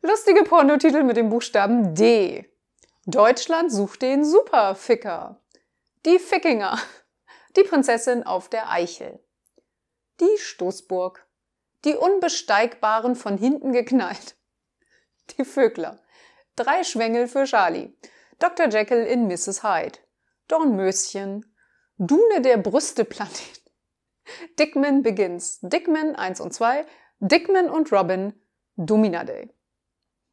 Lustige Pornotitel mit dem Buchstaben D. Deutschland sucht den Superficker. Die Fickinger. Die Prinzessin auf der Eichel. Die Stoßburg. Die Unbesteigbaren von hinten geknallt. Die Vögler. Drei Schwengel für Charlie. Dr. Jekyll in Mrs. Hyde. Dornmöschen. Dune der Brüsteplanet. Dickman Begins. Dickman 1 und 2. Dickman und Robin. Domina Day.